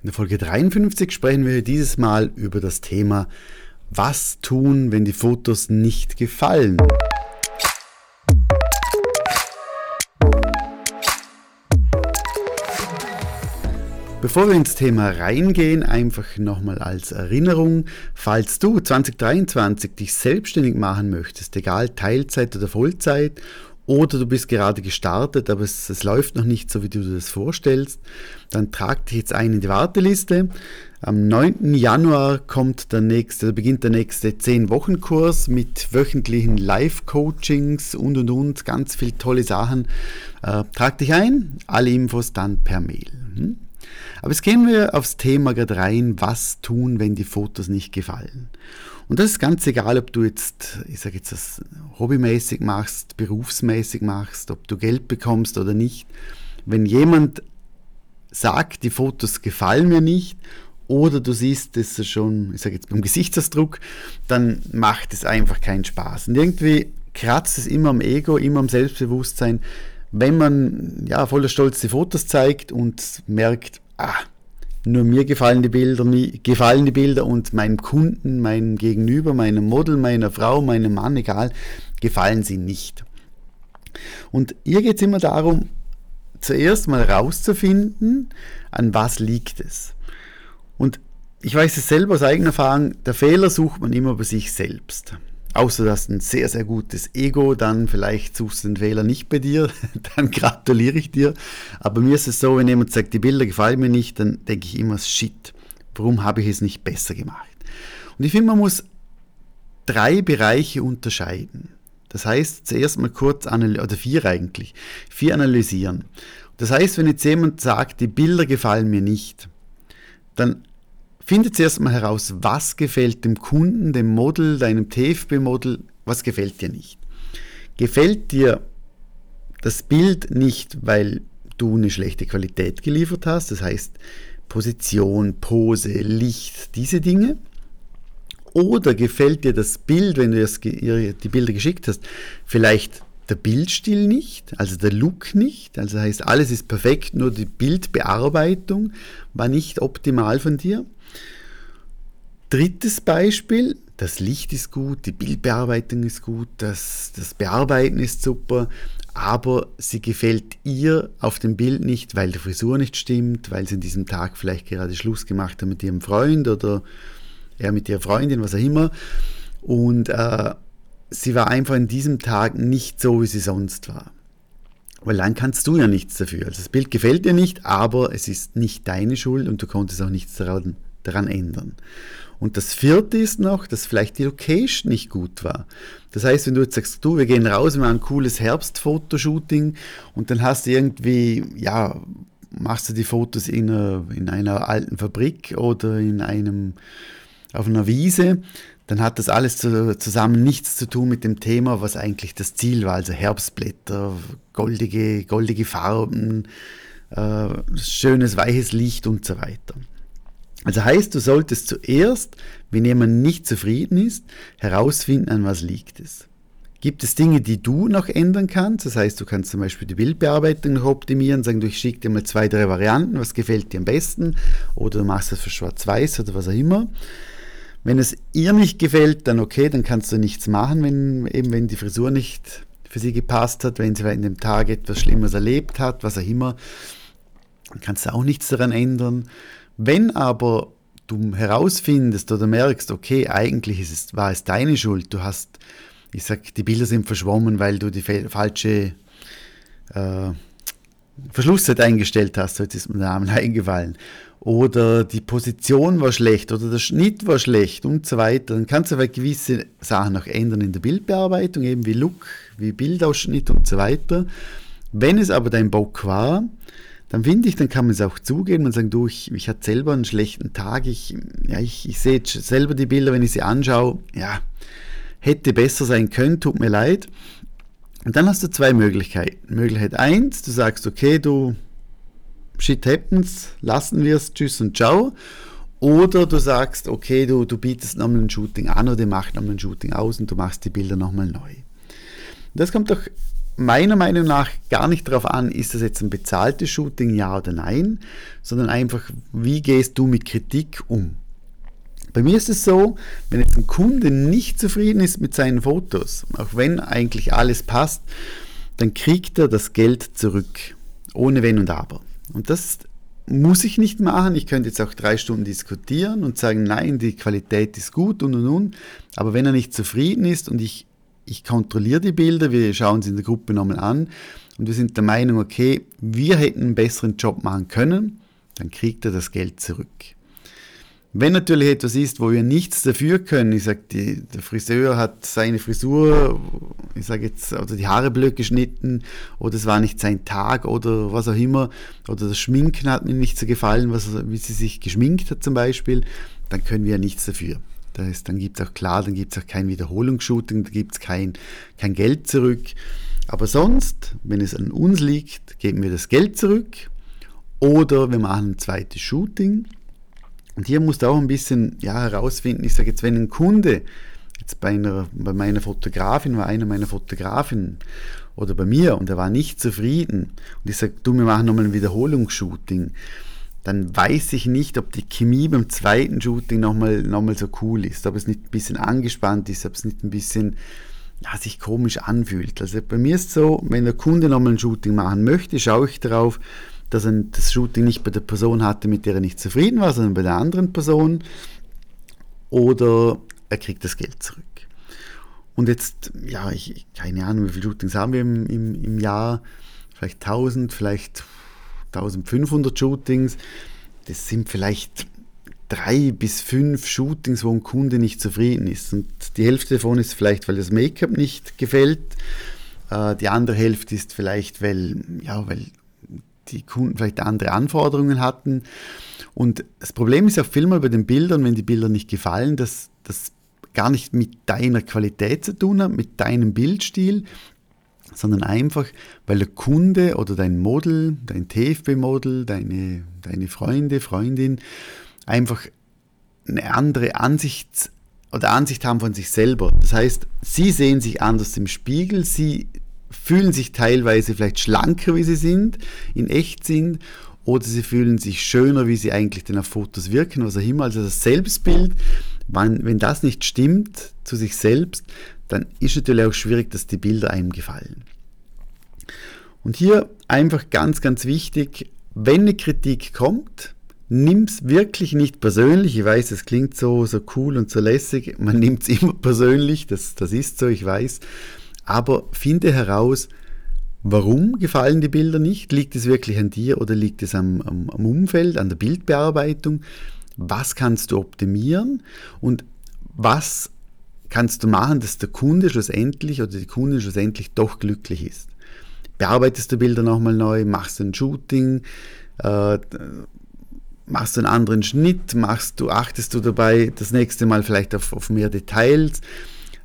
In der Folge 53 sprechen wir dieses Mal über das Thema Was tun, wenn die Fotos nicht gefallen? Bevor wir ins Thema reingehen, einfach nochmal als Erinnerung, falls du 2023 dich selbstständig machen möchtest, egal Teilzeit oder Vollzeit oder du bist gerade gestartet, aber es, es, läuft noch nicht so, wie du dir das vorstellst, dann trag dich jetzt ein in die Warteliste. Am 9. Januar kommt der nächste, beginnt der nächste 10-Wochen-Kurs mit wöchentlichen Live-Coachings und und und, ganz viele tolle Sachen. Äh, trag dich ein, alle Infos dann per Mail. Hm? Aber jetzt gehen wir aufs Thema gerade rein, was tun, wenn die Fotos nicht gefallen. Und das ist ganz egal, ob du jetzt, ich sage jetzt das hobbymäßig machst, berufsmäßig machst, ob du Geld bekommst oder nicht. Wenn jemand sagt, die Fotos gefallen mir nicht oder du siehst es schon, ich sage jetzt beim Gesichtsausdruck, dann macht es einfach keinen Spaß. Und irgendwie kratzt es immer am Ego, immer am Selbstbewusstsein, wenn man ja voller Stolz die Fotos zeigt und merkt, ah, nur mir gefallen die Bilder, mir gefallen die Bilder und meinem Kunden, meinem Gegenüber, meinem Model, meiner Frau, meinem Mann, egal, gefallen sie nicht. Und hier geht es immer darum, zuerst mal rauszufinden, an was liegt es. Und ich weiß es selber aus eigener Erfahrung, der Fehler sucht man immer bei sich selbst. Außer du hast ein sehr, sehr gutes Ego, dann vielleicht suchst du den Fehler nicht bei dir, dann gratuliere ich dir. Aber mir ist es so, wenn jemand sagt, die Bilder gefallen mir nicht, dann denke ich immer, shit, warum habe ich es nicht besser gemacht? Und ich finde, man muss drei Bereiche unterscheiden. Das heißt, zuerst mal kurz analysieren, oder vier eigentlich, vier analysieren. Das heißt, wenn jetzt jemand sagt, die Bilder gefallen mir nicht, dann Finde zuerst mal heraus, was gefällt dem Kunden, dem Model, deinem TFB-Model, was gefällt dir nicht. Gefällt dir das Bild nicht, weil du eine schlechte Qualität geliefert hast, das heißt Position, Pose, Licht, diese Dinge? Oder gefällt dir das Bild, wenn du die Bilder geschickt hast, vielleicht der Bildstil nicht, also der Look nicht, also heißt alles ist perfekt, nur die Bildbearbeitung war nicht optimal von dir? Drittes Beispiel, das Licht ist gut, die Bildbearbeitung ist gut, das, das Bearbeiten ist super, aber sie gefällt ihr auf dem Bild nicht, weil die Frisur nicht stimmt, weil sie an diesem Tag vielleicht gerade Schluss gemacht hat mit ihrem Freund oder er mit ihrer Freundin, was auch immer. Und äh, sie war einfach an diesem Tag nicht so, wie sie sonst war. Weil dann kannst du ja nichts dafür. Also das Bild gefällt dir nicht, aber es ist nicht deine Schuld und du konntest auch nichts daran, daran ändern. Und das vierte ist noch, dass vielleicht die Location nicht gut war. Das heißt, wenn du jetzt sagst, du, wir gehen raus, wir machen ein cooles Herbstfotoshooting und dann hast du irgendwie, ja, machst du die Fotos in einer, in einer alten Fabrik oder in einem, auf einer Wiese, dann hat das alles zusammen nichts zu tun mit dem Thema, was eigentlich das Ziel war, also Herbstblätter, goldige, goldige Farben, äh, schönes weiches Licht und so weiter. Also heißt, du solltest zuerst, wenn jemand nicht zufrieden ist, herausfinden, an was liegt es. Gibt es Dinge, die du noch ändern kannst? Das heißt, du kannst zum Beispiel die Bildbearbeitung noch optimieren, sagen, du, ich schicke dir mal zwei, drei Varianten, was gefällt dir am besten? Oder du machst das für schwarz-weiß oder was auch immer. Wenn es ihr nicht gefällt, dann okay, dann kannst du nichts machen, wenn eben wenn die Frisur nicht für sie gepasst hat, wenn sie in dem Tag etwas Schlimmes erlebt hat, was auch immer, dann kannst du auch nichts daran ändern. Wenn aber du herausfindest oder merkst, okay, eigentlich ist es, war es deine Schuld, du hast, ich sag, die Bilder sind verschwommen, weil du die falsche äh, Verschlusszeit eingestellt hast, heute ist mir der Name eingefallen, oder die Position war schlecht oder der Schnitt war schlecht und so weiter, dann kannst du aber gewisse Sachen noch ändern in der Bildbearbeitung, eben wie Look, wie Bildausschnitt und so weiter. Wenn es aber dein Bock war, dann finde ich, dann kann man es auch zugeben und sagen, du, ich, ich hatte selber einen schlechten Tag, ich, ja, ich, ich sehe selber die Bilder, wenn ich sie anschaue, ja, hätte besser sein können, tut mir leid. Und dann hast du zwei Möglichkeiten. Möglichkeit eins, du sagst, okay, du, shit happens, lassen wir es, tschüss und ciao. Oder du sagst, okay, du, du bietest nochmal ein Shooting an oder machst nochmal ein Shooting aus und du machst die Bilder nochmal neu. Das kommt doch meiner Meinung nach gar nicht darauf an, ist das jetzt ein bezahltes Shooting, ja oder nein, sondern einfach, wie gehst du mit Kritik um? Bei mir ist es so, wenn jetzt ein Kunde nicht zufrieden ist mit seinen Fotos, auch wenn eigentlich alles passt, dann kriegt er das Geld zurück, ohne Wenn und Aber. Und das muss ich nicht machen. Ich könnte jetzt auch drei Stunden diskutieren und sagen, nein, die Qualität ist gut und und und. Aber wenn er nicht zufrieden ist und ich, ich kontrolliere die Bilder, wir schauen sie in der Gruppe nochmal an und wir sind der Meinung, okay, wir hätten einen besseren Job machen können, dann kriegt er das Geld zurück. Wenn natürlich etwas ist, wo wir nichts dafür können, ich sage, der Friseur hat seine Frisur, ich sage jetzt, oder die Haare blöd geschnitten, oder es war nicht sein Tag, oder was auch immer, oder das Schminken hat mir nicht so gefallen, was, wie sie sich geschminkt hat zum Beispiel, dann können wir nichts dafür. Das heißt, dann gibt es auch klar, dann gibt es auch kein Wiederholungsshooting, da gibt es kein, kein Geld zurück. Aber sonst, wenn es an uns liegt, geben wir das Geld zurück. Oder wir machen ein zweites Shooting. Und hier musst du auch ein bisschen ja, herausfinden, ich sage jetzt, wenn ein Kunde, jetzt bei, einer, bei meiner Fotografin war einer meiner Fotografen oder bei mir und er war nicht zufrieden und ich sage, du, wir machen nochmal ein Wiederholungsshooting, dann weiß ich nicht, ob die Chemie beim zweiten Shooting nochmal noch mal so cool ist, ob es nicht ein bisschen angespannt ist, ob es nicht ein bisschen ja, sich komisch anfühlt. Also bei mir ist es so, wenn der Kunde nochmal ein Shooting machen möchte, schaue ich darauf, dass er das Shooting nicht bei der Person hatte, mit der er nicht zufrieden war, sondern bei der anderen Person. Oder er kriegt das Geld zurück. Und jetzt, ja, ich, keine Ahnung, wie viele Shootings haben wir im, im, im Jahr? Vielleicht 1000, vielleicht 1500 Shootings. Das sind vielleicht drei bis fünf Shootings, wo ein Kunde nicht zufrieden ist. Und die Hälfte davon ist vielleicht, weil das Make-up nicht gefällt. Äh, die andere Hälfte ist vielleicht, weil, ja, weil die Kunden vielleicht andere Anforderungen hatten. Und das Problem ist auch vielmal bei den Bildern, wenn die Bilder nicht gefallen, dass das gar nicht mit deiner Qualität zu tun hat, mit deinem Bildstil, sondern einfach, weil der Kunde oder dein Model, dein TFB-Model, deine, deine Freunde, Freundin einfach eine andere Ansicht oder Ansicht haben von sich selber. Das heißt, sie sehen sich anders im Spiegel, sie fühlen sich teilweise vielleicht schlanker, wie sie sind, in echt sind, oder sie fühlen sich schöner, wie sie eigentlich denn auf Fotos wirken, was auch immer. Also das Selbstbild, wenn, wenn das nicht stimmt zu sich selbst, dann ist natürlich auch schwierig, dass die Bilder einem gefallen. Und hier einfach ganz, ganz wichtig, wenn eine Kritik kommt, nimm es wirklich nicht persönlich. Ich weiß, es klingt so, so cool und so lässig. Man nimmt es immer persönlich, das, das ist so, ich weiß aber finde heraus, warum gefallen die Bilder nicht? Liegt es wirklich an dir oder liegt es am, am, am Umfeld, an der Bildbearbeitung? Was kannst du optimieren und was kannst du machen, dass der Kunde schlussendlich oder die Kundin schlussendlich doch glücklich ist? Bearbeitest du Bilder nochmal neu, machst ein Shooting, äh, machst du einen anderen Schnitt, machst du, achtest du dabei das nächste Mal vielleicht auf, auf mehr Details?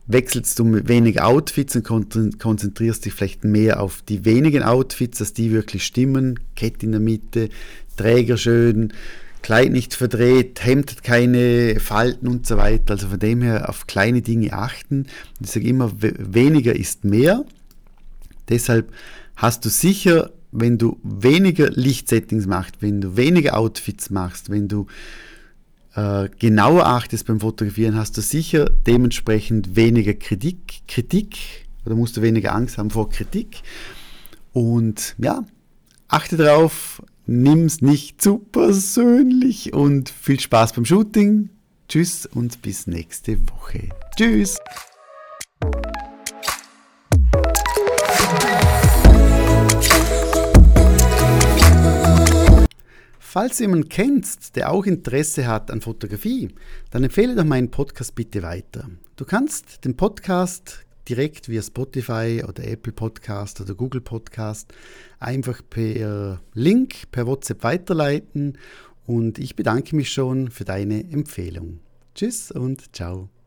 wechselst du mit weniger Outfits und konzentrierst dich vielleicht mehr auf die wenigen Outfits, dass die wirklich stimmen. Kette in der Mitte, Träger schön, Kleid nicht verdreht, Hemd hat keine Falten und so weiter. Also von dem her auf kleine Dinge achten. Ich sage immer, weniger ist mehr. Deshalb hast du sicher, wenn du weniger Lichtsettings machst, wenn du weniger Outfits machst, wenn du äh, genauer achtest beim Fotografieren, hast du sicher dementsprechend weniger Kritik, Kritik oder musst du weniger Angst haben vor Kritik. Und ja, achte darauf, nimm es nicht zu persönlich und viel Spaß beim Shooting. Tschüss und bis nächste Woche. Tschüss! Falls du jemanden kennst, der auch Interesse hat an Fotografie, dann empfehle doch meinen Podcast bitte weiter. Du kannst den Podcast direkt via Spotify oder Apple Podcast oder Google Podcast einfach per Link, per WhatsApp weiterleiten und ich bedanke mich schon für deine Empfehlung. Tschüss und ciao.